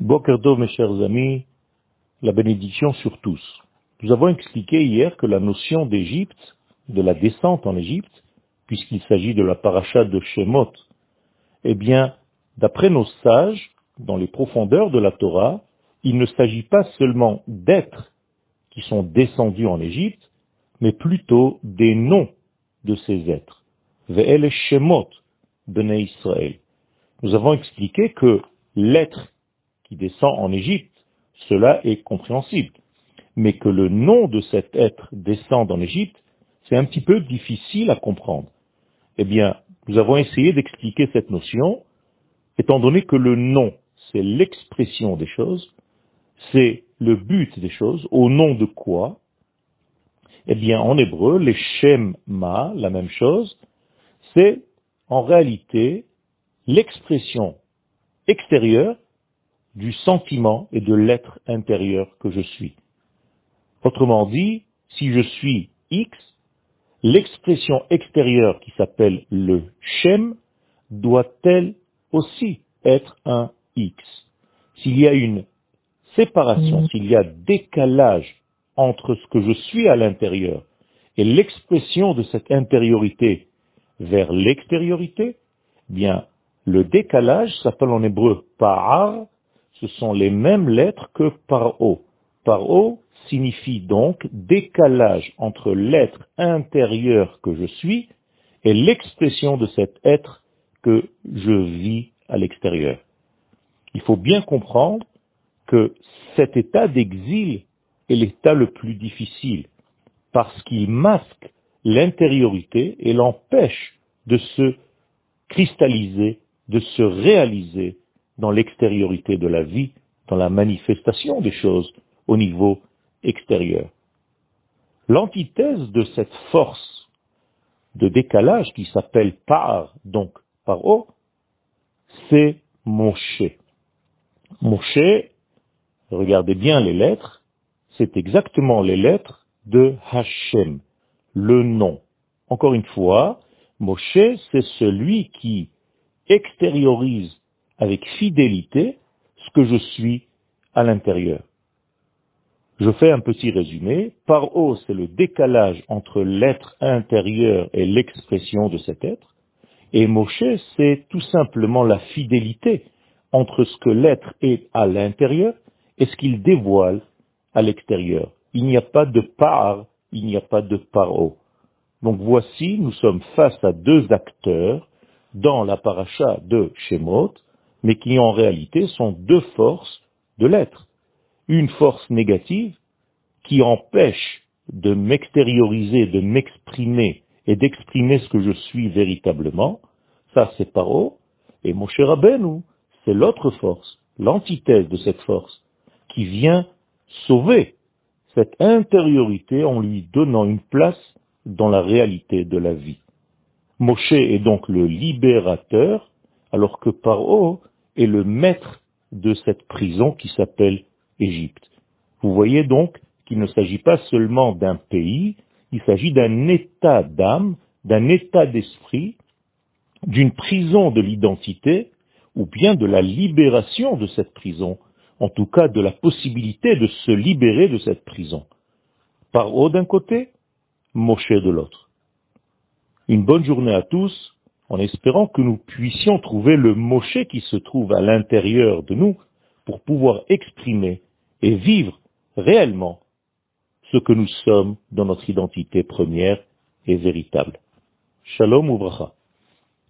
Bokerdo, mes chers amis, la bénédiction sur tous. Nous avons expliqué hier que la notion d'Égypte, de la descente en Égypte, puisqu'il s'agit de la paracha de Shemot, eh bien, d'après nos sages, dans les profondeurs de la Torah, il ne s'agit pas seulement d'êtres qui sont descendus en Égypte, mais plutôt des noms de ces êtres. Ve'el Shemot, Bnei Israël. Nous avons expliqué que l'être descend en Égypte, cela est compréhensible. Mais que le nom de cet être descende en Égypte, c'est un petit peu difficile à comprendre. Eh bien, nous avons essayé d'expliquer cette notion, étant donné que le nom, c'est l'expression des choses, c'est le but des choses, au nom de quoi? Eh bien, en hébreu, les shem ma, la même chose, c'est en réalité l'expression extérieure du sentiment et de l'être intérieur que je suis. Autrement dit, si je suis X, l'expression extérieure qui s'appelle le Shem doit-elle aussi être un X? S'il y a une séparation, mm. s'il y a décalage entre ce que je suis à l'intérieur et l'expression de cette intériorité vers l'extériorité, bien, le décalage s'appelle en hébreu par, ce sont les mêmes lettres que paro. Paro signifie donc décalage entre l'être intérieur que je suis et l'expression de cet être que je vis à l'extérieur. Il faut bien comprendre que cet état d'exil est l'état le plus difficile, parce qu'il masque l'intériorité et l'empêche de se cristalliser, de se réaliser dans l'extériorité de la vie, dans la manifestation des choses au niveau extérieur. L'antithèse de cette force de décalage qui s'appelle par, donc par haut, c'est Moshe. Moshe, regardez bien les lettres, c'est exactement les lettres de Hachem, le nom. Encore une fois, Moshe, c'est celui qui extériorise avec fidélité ce que je suis à l'intérieur. Je fais un petit résumé. Par haut, c'est le décalage entre l'être intérieur et l'expression de cet être. Et Moshe, c'est tout simplement la fidélité entre ce que l'être est à l'intérieur et ce qu'il dévoile à l'extérieur. Il n'y a pas de part, il n'y a pas de paro. Donc voici, nous sommes face à deux acteurs dans la paracha de Shemot, mais qui en réalité sont deux forces de l'être. Une force négative qui empêche de m'extérioriser, de m'exprimer et d'exprimer ce que je suis véritablement, ça c'est Paro, et mon cher c'est l'autre force, l'antithèse de cette force, qui vient sauver cette intériorité en lui donnant une place dans la réalité de la vie. Moshe est donc le libérateur, alors que Paro est le maître de cette prison qui s'appelle Égypte. Vous voyez donc qu'il ne s'agit pas seulement d'un pays, il s'agit d'un état d'âme, d'un état d'esprit, d'une prison de l'identité, ou bien de la libération de cette prison, en tout cas de la possibilité de se libérer de cette prison. Par haut d'un côté, Moshe de l'autre. Une bonne journée à tous en espérant que nous puissions trouver le Moshe qui se trouve à l'intérieur de nous pour pouvoir exprimer et vivre réellement ce que nous sommes dans notre identité première et véritable. Shalom ou bracha.